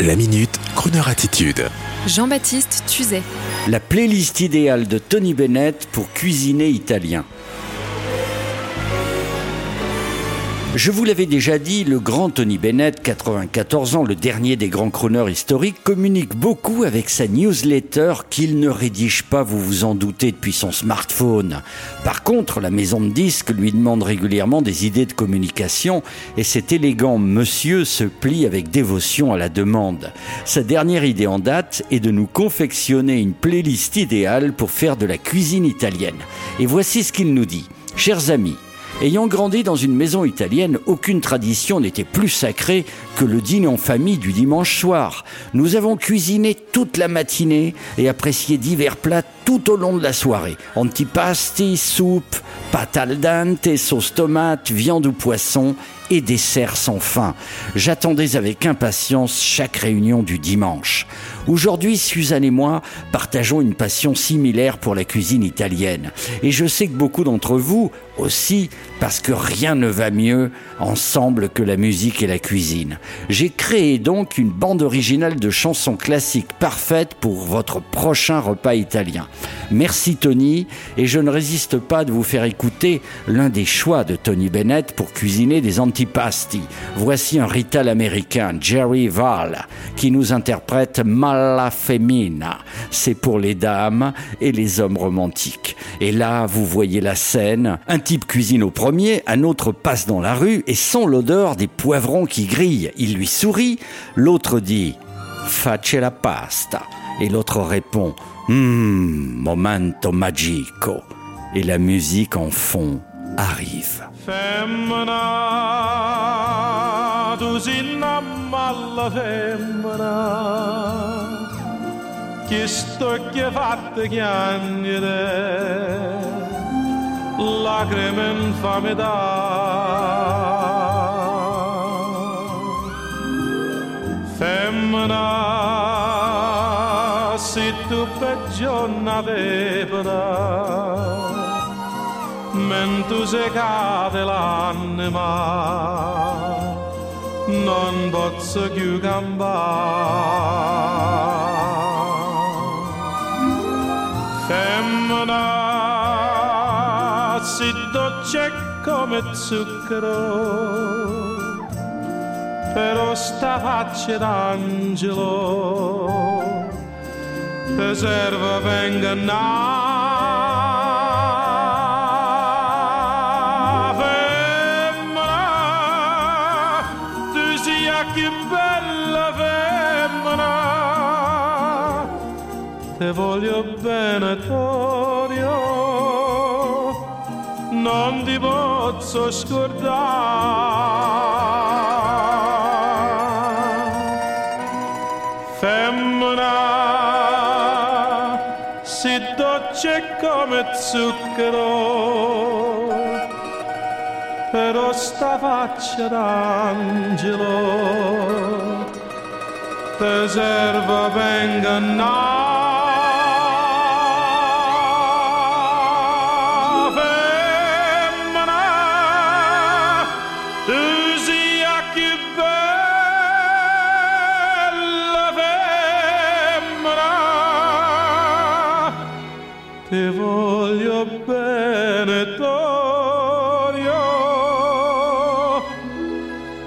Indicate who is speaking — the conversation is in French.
Speaker 1: La minute, Kroneur attitude.
Speaker 2: Jean-Baptiste Tuzet.
Speaker 3: La playlist idéale de Tony Bennett pour cuisiner italien. Je vous l'avais déjà dit, le grand Tony Bennett, 94 ans, le dernier des grands chroneurs historiques, communique beaucoup avec sa newsletter qu'il ne rédige pas, vous vous en doutez, depuis son smartphone. Par contre, la maison de disques lui demande régulièrement des idées de communication et cet élégant monsieur se plie avec dévotion à la demande. Sa dernière idée en date est de nous confectionner une playlist idéale pour faire de la cuisine italienne. Et voici ce qu'il nous dit. Chers amis, Ayant grandi dans une maison italienne, aucune tradition n'était plus sacrée que le dîner en famille du dimanche soir. Nous avons cuisiné toute la matinée et apprécié divers plats tout au long de la soirée. Antipasti, soupe, pâte al dente, sauce tomate, viande ou poisson et dessert sans fin. J'attendais avec impatience chaque réunion du dimanche. Aujourd'hui, Suzanne et moi partageons une passion similaire pour la cuisine italienne. Et je sais que beaucoup d'entre vous aussi, parce que rien ne va mieux ensemble que la musique et la cuisine. J'ai créé donc une bande originale de chansons classiques parfaites pour votre prochain repas italien. Merci Tony, et je ne résiste pas de vous faire écouter l'un des choix de Tony Bennett pour cuisiner des antipasti. Voici un rital américain, Jerry Val, qui nous interprète Mala Femina. C'est pour les dames et les hommes romantiques. Et là, vous voyez la scène, un type cuisine au premier, un autre passe dans la rue et sent l'odeur des poivrons qui grillent. Il lui sourit, l'autre dit Face la pasta. Et l'autre répond Hum, momento magico. Et la musique en fond arrive.
Speaker 4: Femmina, tu alla femmina, che fatte chiagnere, lacrime infame da. Femmina, se tu peggio n'avevano, mentre se cade l'anima, none but Sir Gugamba. Femmina si come zucchero, però sta faccia d'angelo, preserva venga. Che bella femmina te voglio bene Torio non ti posso scordare. Femmina si dolce come zucchero però sta faccia d'angelo. Te serva venga now ti voglio bene tu.